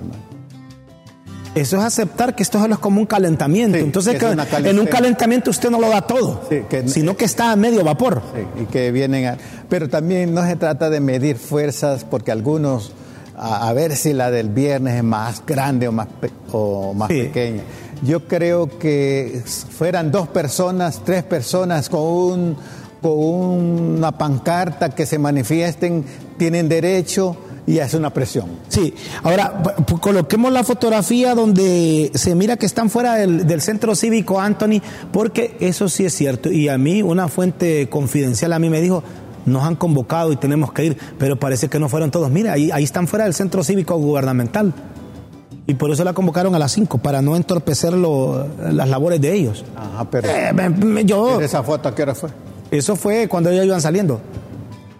Eso es aceptar que esto es como un calentamiento. Sí, Entonces, que que en un calentamiento usted no lo da todo, Sí, que- sino que está a medio vapor. Sí, y que vienen a- Pero también no se trata de medir fuerzas porque algunos, a, a ver si la del viernes es más grande o más, pe- o más pequeña. Yo creo que fueran dos personas, tres personas con, un, con una pancarta que se manifiesten, tienen derecho y hace una presión. Sí, ahora coloquemos la fotografía donde se mira que están fuera del, del centro cívico Anthony, porque eso sí es cierto. Y a mí, una fuente confidencial a mí me dijo, nos han convocado y tenemos que ir, pero parece que no fueron todos. Mira, ahí, ahí están fuera del centro cívico gubernamental. Y por eso la convocaron a las 5, para no entorpecer lo- las labores de ellos. Ajá, pero Eh, me- me- yo, ¿pero esa foto a qué hora fue? eso fue cuando ellos iban saliendo,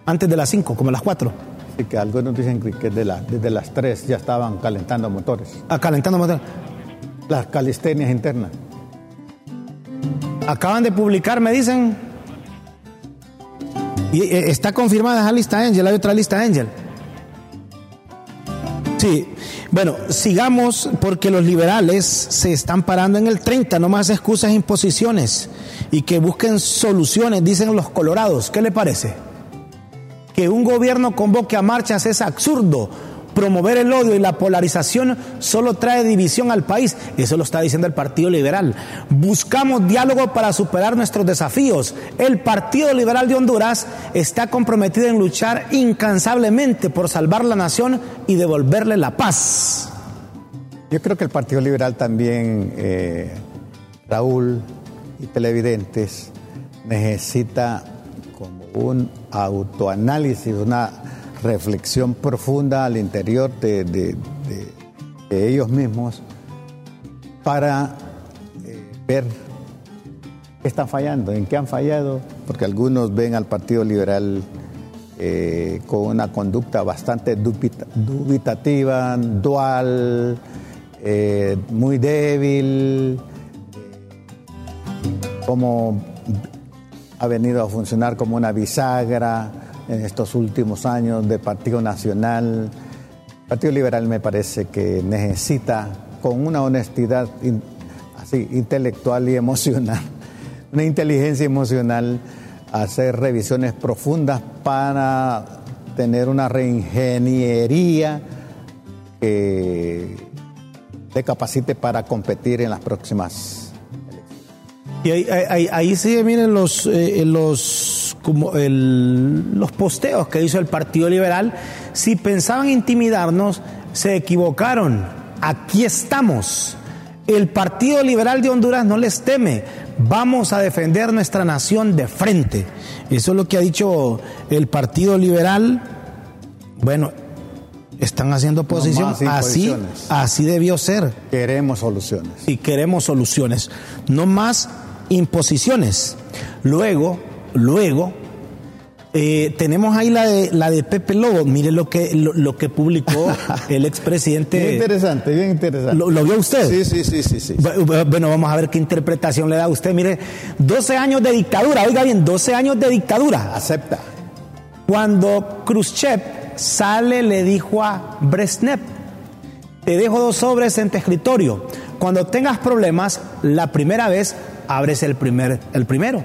antes de las 5, como a las 4. Y que algunos dicen que que de la- desde las 3 ya estaban calentando motores. Ah, calentando motor. Las calistenias internas. Acaban de publicar, me dicen. Y eh, está confirmada esa lista Angel, hay otra lista Angel. Sí, bueno, sigamos porque los liberales se están parando en el 30, no más excusas e imposiciones y que busquen soluciones, dicen los colorados. ¿Qué le parece? Que un gobierno convoque a marchas es absurdo. Promover el odio y la polarización solo trae división al país. Eso lo está diciendo el Partido Liberal. Buscamos diálogo para superar nuestros desafíos. El Partido Liberal de Honduras está comprometido en luchar incansablemente por salvar la nación y devolverle la paz. Yo creo que el Partido Liberal también, eh, Raúl y televidentes, necesita un autoanálisis, una reflexión profunda al interior de, ellos mismos para eh, ver qué están fallando, en qué han fallado, porque algunos ven al Partido Liberal eh, con una conducta bastante dubita- dubitativa, dual, eh, muy débil, como ha venido a funcionar como una bisagra en estos últimos años de Partido Nacional. Partido Liberal me parece que necesita, con una honestidad así, intelectual y emocional, una inteligencia emocional, hacer revisiones profundas para tener una reingeniería que le capacite para competir en las próximas Y ahí, ahí- ahí- sí, miren los, eh, los, como el- los posteos que hizo el Partido Liberal. Si pensaban intimidarnos, se equivocaron. Aquí estamos. El Partido Liberal de Honduras no les teme. Vamos a defender nuestra nación de frente. Eso es lo que ha dicho el Partido Liberal. Bueno, están haciendo posición. más así, así debió ser Queremos soluciones. y queremos soluciones, no más imposiciones. Luego, luego, eh, tenemos ahí la de, la de Pepe Lobo. Mire lo que, lo, lo que publicó el Bien expresidente. interesante, bien interesante. ¿Lo, lo vio usted? Sí, sí, sí, sí, sí. Bu- Bueno, vamos a ver qué interpretación le da a usted. Mire, 12 años de dictadura, oiga bien, 12 años de dictadura. Acepta. Cuando Khrushchev sale, le dijo a Brezhnev, te dejo dos sobres en tu escritorio. Cuando tengas problemas, la primera vez abres el, primer, el primero.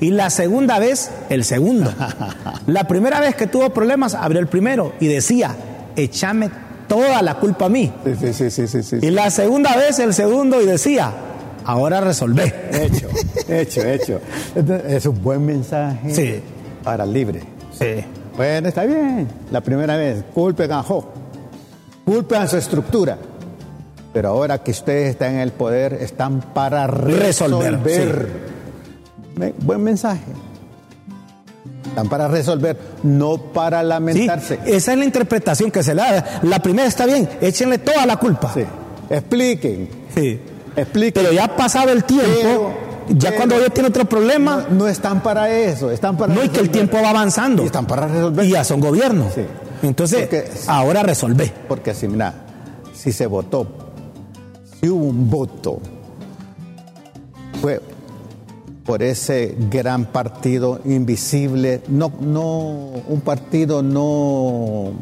Y la segunda vez, el segundo. La primera vez que tuvo problemas, abrió el primero y decía, echame toda la culpa a mí. Sí, sí, sí, sí, sí. Y la segunda vez el segundo y decía, ahora resolvé. Hecho, hecho, hecho. Es un buen mensaje Sí. para el libre. Sí. Bueno, está bien. La primera vez, culpen a Jo. Culpen a su estructura. Pero ahora que ustedes están en el poder, están para Resolver, resolver. Me- buen mensaje. Están para resolver, no para Sí, lamentarse. esa es la interpretación que se le da. La primera está bien, échenle toda la culpa. Sí. Expliquen, Sí. expliquen. Pero ya ha pasado el tiempo, Pero- ya pero- cuando ya tiene otro problema, no, no están para eso, están para no, y que el resolver. tiempo va avanzando. Y están para resolver. Y ya son gobiernos. Sí. Entonces, Porque- ahora resolvé. Porque si, mira, si se votó, si hubo un voto, fue por ese gran partido invisible, no, no, un partido no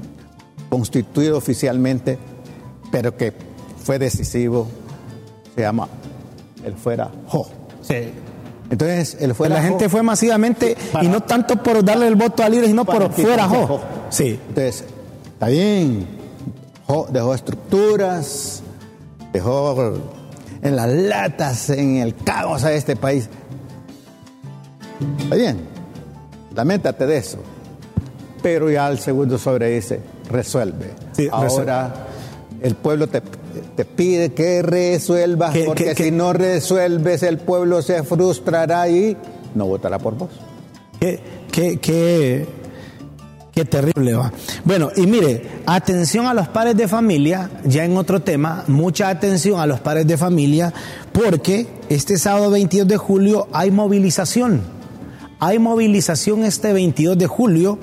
constituido oficialmente, pero que fue decisivo, se llama el fuera Jo. Entonces, el fuera la Jo- gente fue masivamente, Para- y no tanto por darle el voto a líderes, sino por fuera quitarse jo. Sí. Entonces, está bien. Jo- Dejó estructuras, dejó en las latas, en el caos a este país. Está bien. Lamentate de eso. Pero ya el segundo sobre dice, resuelve. Sí, Ahora el pueblo te, te pide que resuelvas, Que- porque que- que- si no resuelves, el pueblo se frustrará y no votará por vos. Qué, qué, qué, terrible va. Bueno, y mire, atención a los padres de familia, ya en otro tema, mucha atención a los padres de familia, porque este sábado 22 de julio hay movilización. Hay movilización este 22 de julio,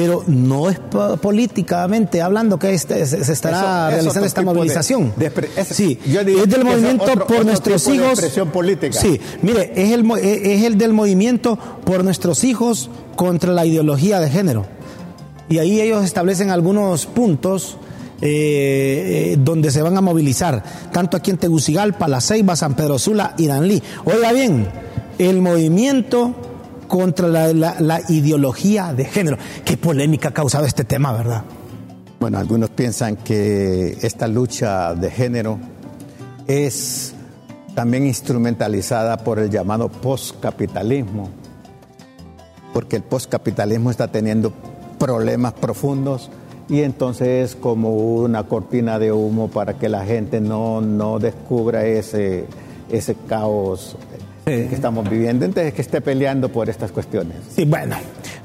pero no es po- políticamente hablando que este- se, se estará Eso- realizando esta de- movilización. de expre- es- sí, yo es del movimiento otro- por otro nuestros hijos. expresión política. Sí, mire, es el, es es el del movimiento por nuestros hijos contra la ideología de género. Y ahí ellos establecen algunos puntos eh, eh, donde se van a movilizar, tanto aquí en Tegucigalpa, La Ceiba, San Pedro Sula y Danlí. Oiga bien, el movimiento contra la, la- la ideología de género. Qué polémica ha causado este tema, ¿verdad? Bueno, algunos piensan que esta lucha de género es también instrumentalizada por el llamado postcapitalismo, porque el postcapitalismo está teniendo problemas profundos y entonces es como una cortina de humo para que la gente no, no descubra ese, ese caos Sí. que estamos viviendo, entonces que esté peleando por estas cuestiones. Sí, bueno,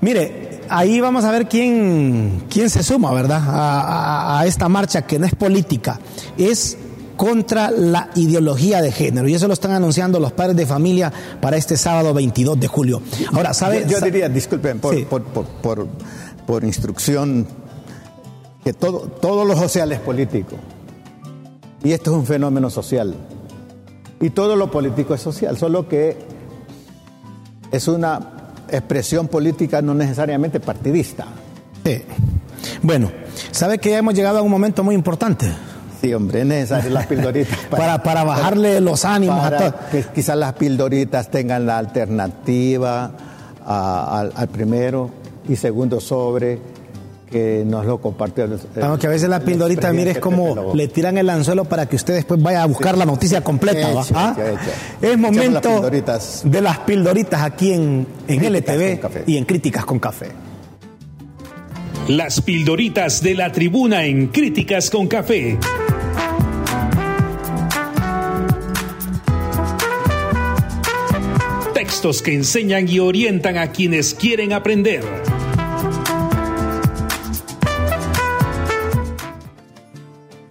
mire, ahí vamos a ver quién, quién se suma, ¿verdad? A, a- a esta marcha que no es política, es contra la ideología de género. Y eso lo están anunciando los padres de familia para este sábado 22 de julio. Ahora, ¿sabe? Yo, diría, disculpen, por, Sí. por, por, por- por instrucción, que todo, todo lo social es político. Y esto es un fenómeno social. Y todo lo político es social, solo que es una expresión política no necesariamente partidista. Sí. Bueno, ¿sabe que ya hemos llegado a un momento muy importante? Sí, hombre, es necesario las pildoritas. Para, para bajarle los ánimos a todos. que quizás las pildoritas tengan la alternativa a- al primero y segundo sobre que nos lo compartió. el- Aunque a veces la pildorita, mire, es como le tiran el anzuelo para que usted después vaya a buscar la noticia completa. ¿va? Hecho, ¿Ah? hecho, hecho. Es las momento de las pildoritas aquí en, en LTV y en Críticas con Café. Las pildoritas de la tribuna en Críticas con Café. Textos que enseñan y orientan a quienes quieren aprender.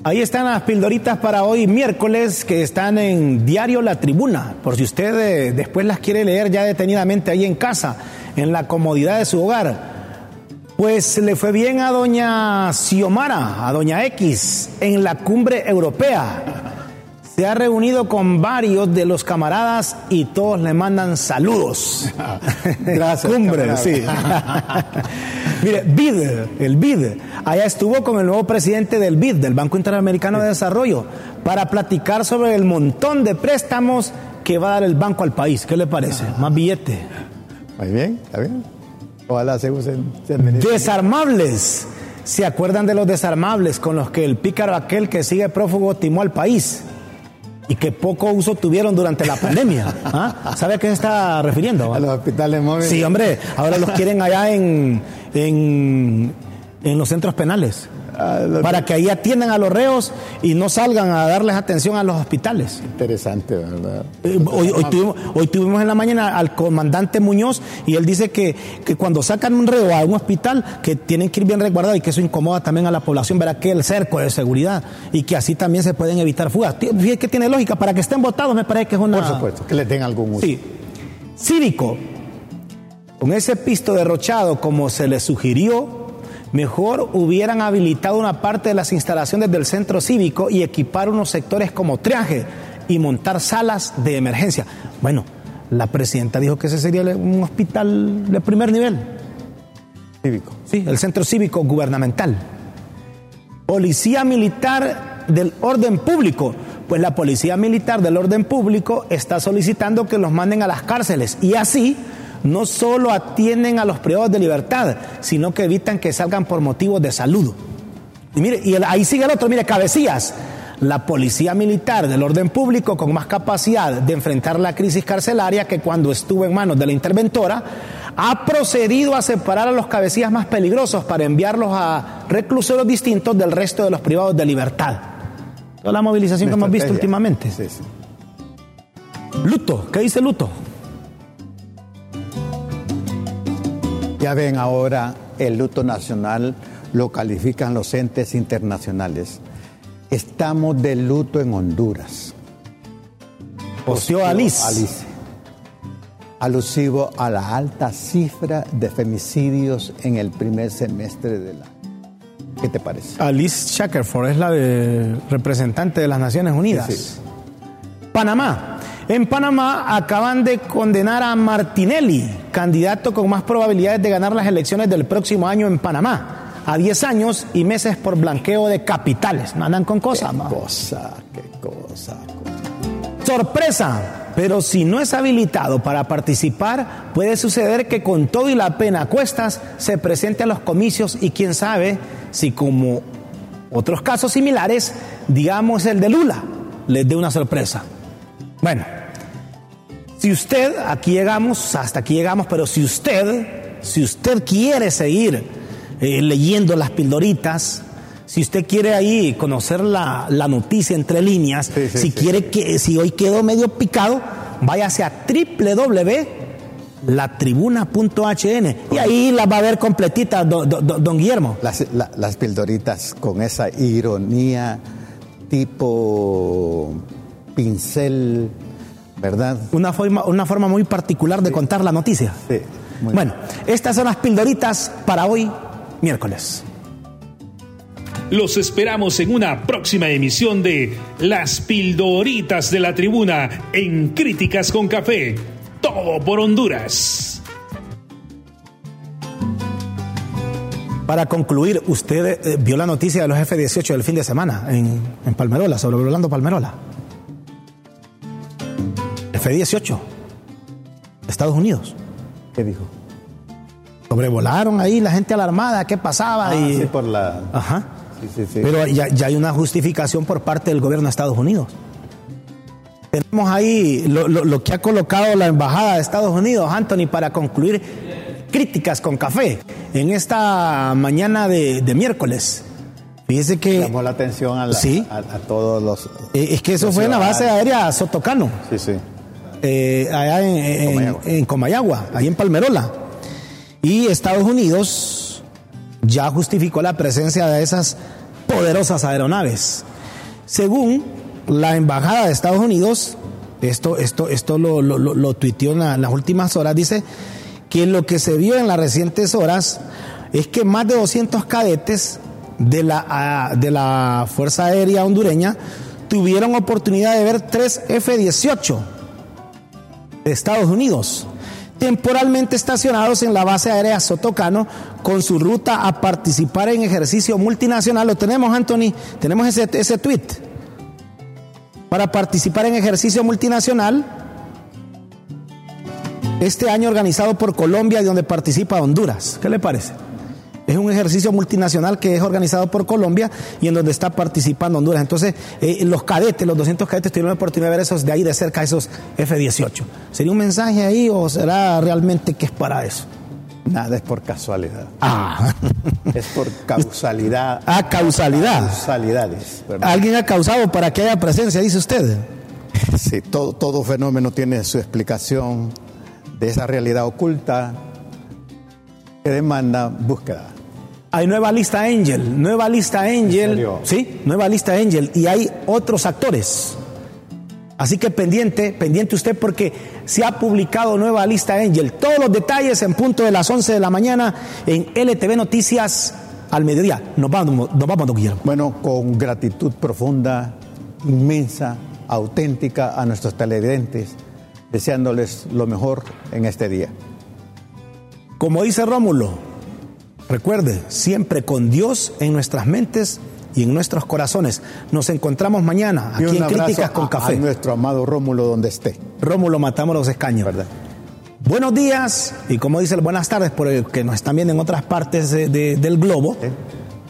Ahí están las pildoritas para hoy miércoles que están en Diario La Tribuna, por si usted eh, después las quiere leer ya detenidamente ahí en casa, en la comodidad de su hogar. Pues le fue bien a doña Xiomara, a doña X, en la cumbre europea. Se ha reunido con varios de los camaradas y todos le mandan saludos. Gracias, Cumbre, sí. Mire, BID, el BID, allá estuvo con el nuevo presidente del BID, del Banco Interamericano de Desarrollo, para platicar sobre el montón de préstamos que va a dar el banco al país. ¿Qué le parece? Más billete. Muy bien, está bien. Ojalá se usen. se. Desarmables. se acuerdan de los desarmables con los que el pícaro aquel que sigue prófugo timó al país y que poco uso tuvieron durante la pandemia. ¿Ah? ¿Sabe a qué se está refiriendo? A los hospitales móviles. Sí, hombre, ahora los quieren allá en, en, en los centros penales. Ah, Para que ahí atiendan a los reos y no salgan a darles atención a los hospitales. Interesante, ¿verdad? Eh, Hoy, hoy tuvimos, hoy tuvimos en la mañana al comandante Muñoz y él dice que, que cuando sacan un reo a un hospital que tienen que ir bien resguardados y que eso incomoda también a la población, verá que el cerco de seguridad y que así también se pueden evitar fugas. Fíjate que tiene lógica, para que estén votados me parece que es una... Por supuesto, que les den algún uso. Sí. Cívico, con ese pisto derrochado como se les sugirió, mejor hubieran habilitado una parte de las instalaciones del centro cívico y equipar unos sectores como triaje y montar salas de emergencia. Bueno, la presidenta dijo que ese sería un hospital de primer nivel. Cívico. Sí, el centro cívico gubernamental. Policía militar del orden público. Pues la policía militar del orden público está solicitando que los manden a las cárceles y así no solo atienden a los privados de libertad, sino que evitan que salgan por motivos de salud. Y mire, y ahí sigue el otro, mire, cabecillas. La policía militar del orden público con más capacidad de enfrentar la crisis carcelaria que cuando estuvo en manos de la interventora, ha procedido a separar a los cabecillas más peligrosos para enviarlos a reclusorios distintos del resto de los privados de libertad. Toda la movilización que hemos visto últimamente. Sí, sí. Luto, ¿qué dice Luto? Ya ven ahora el luto nacional lo califican los entes internacionales. Estamos de luto en Honduras. Posteó Alice. Alice. Alusivo a la alta cifra de femicidios en el primer semestre del año. ¿Qué te parece? Alice Shackelford es la de representante de las Naciones Unidas. Sí, sí. Panamá. En Panamá acaban de condenar a Martinelli, candidato con más probabilidades de ganar las elecciones del próximo año en Panamá, a 10 años y meses por blanqueo de capitales. No andan con cosas. Qué ma. cosa, qué cosa. Sorpresa, pero si no es habilitado para participar, puede suceder que con todo y la pena a cuestas se presente a los comicios y quién sabe si como otros casos similares, digamos el de Lula, les dé una sorpresa. Bueno, si usted, aquí llegamos, hasta aquí llegamos, pero si usted, si usted quiere seguir eh, leyendo las pildoritas, si usted quiere ahí conocer la, la noticia entre líneas, Sí, sí, si sí. quiere que, si hoy quedó medio picado, váyase a www.latribuna.hn y ahí la va a ver completita don, don- don Guillermo. Las, la- las pildoritas con esa ironía tipo pincel, ¿verdad? Una forma, una forma muy particular de contar la noticia. Sí, muy bueno, estas son las pildoritas para hoy, miércoles. Los esperamos en una próxima emisión de Las Pildoritas de la Tribuna en Críticas con Café. Todo por Honduras. Para concluir, usted eh, vio la noticia de los F-18 del fin de semana en, en Palmerola, sobrevolando Palmerola. F-18, Estados Unidos. ¿Qué dijo? Sobrevolaron ahí la gente alarmada, ¿qué pasaba? Ah, y, sí, por la... Ajá. Sí, sí, sí. Pero ya, ya hay una justificación por parte del gobierno de Estados Unidos. Tenemos ahí lo, lo- lo que ha colocado la Embajada de Estados Unidos, Anthony, para concluir críticas con café en esta mañana de, de miércoles. Fíjese que Llamó la atención a, la- Sí. a, a todos los... eh, es que eso fue en la base aérea Sotocano, Sí, sí. Eh, allá en, en- Comayagua. en Comayagua, ahí en Palmerola. Y Estados Unidos ya justificó la presencia de esas poderosas aeronaves. Según la Embajada de Estados Unidos, esto, esto, esto lo, lo, lo- lo tuiteó en, la- en las últimas horas, dice que lo que se vio en las recientes horas es que más de 200 cadetes de la, de la Fuerza Aérea hondureña tuvieron oportunidad de ver tres F-18 de Estados Unidos, temporalmente estacionados en la base aérea Sotocano con su ruta a participar en ejercicio multinacional. Lo tenemos, Anthony, tenemos ese, ese tweet. Para participar en ejercicio multinacional, este año organizado por Colombia y donde participa Honduras. ¿Qué le parece? Es un ejercicio multinacional que es organizado por Colombia y en donde está participando Honduras. Entonces, eh, los cadetes, los 200 cadetes, tuvieron la oportunidad de ver esos de ahí de cerca, esos F-18. ¿Sería un mensaje ahí o será realmente que es para eso? Nada es por casualidad. Ah. Es por causalidad. Ah, causalidad. Causalidades. perdón. Alguien ha causado para que haya presencia, dice usted. Sí, todo, todo fenómeno tiene su explicación de esa realidad oculta que demanda búsqueda. Hay nueva lista Angel, nueva lista Angel. Sí, nueva lista Angel. Y hay otros actores. Así que pendiente, pendiente usted porque se ha publicado nueva lista Angel. Todos los detalles en punto de las 11 de la mañana en LTV Noticias al mediodía. Nos vamos, nos vamos, don Guillermo. Bueno, con gratitud profunda, inmensa, auténtica a nuestros televidentes, deseándoles lo mejor en este día. Como dice Rómulo, recuerde, siempre con Dios en nuestras mentes y en nuestros corazones. Nos encontramos mañana aquí un en Críticas con Café. a nuestro amado Rómulo donde esté. Rómulo Matamos los Escaños. ¿Verdad? Buenos días y como dice el buenas tardes, por el que nos están viendo en otras partes de- de- del globo. ¿Eh?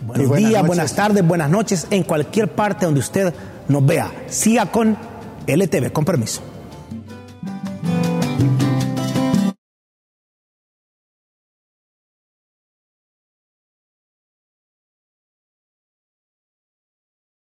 Buenos buenas días, noches. buenas tardes, buenas noches, en cualquier parte donde usted nos vea. Siga con LTV, con permiso.